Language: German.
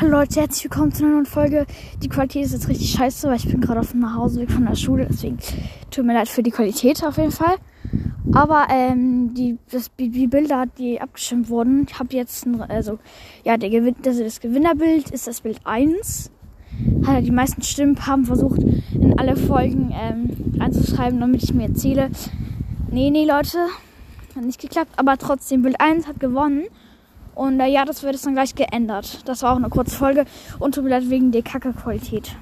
Hallo Leute, herzlich willkommen zu einer neuen Folge. Die Qualität ist jetzt richtig scheiße, weil ich bin gerade auf dem Nachhauseweg von der Schule, deswegen tut mir leid für die Qualität auf jeden Fall. Aber ähm, die, das, die Bilder, die abgestimmt wurden, ich habe jetzt, ein, also ja, der Gewinn, also das Gewinnerbild ist das Bild 1. Hat die meisten Stimmen haben versucht, in alle Folgen ähm, einzuschreiben, damit ich mir erzähle. Nee, nee, Leute, hat nicht geklappt, aber trotzdem, Bild 1 hat gewonnen. Und äh, ja, das wird jetzt dann gleich geändert. Das war auch eine kurze Folge und tut mir leid wegen der Kacke-Qualität.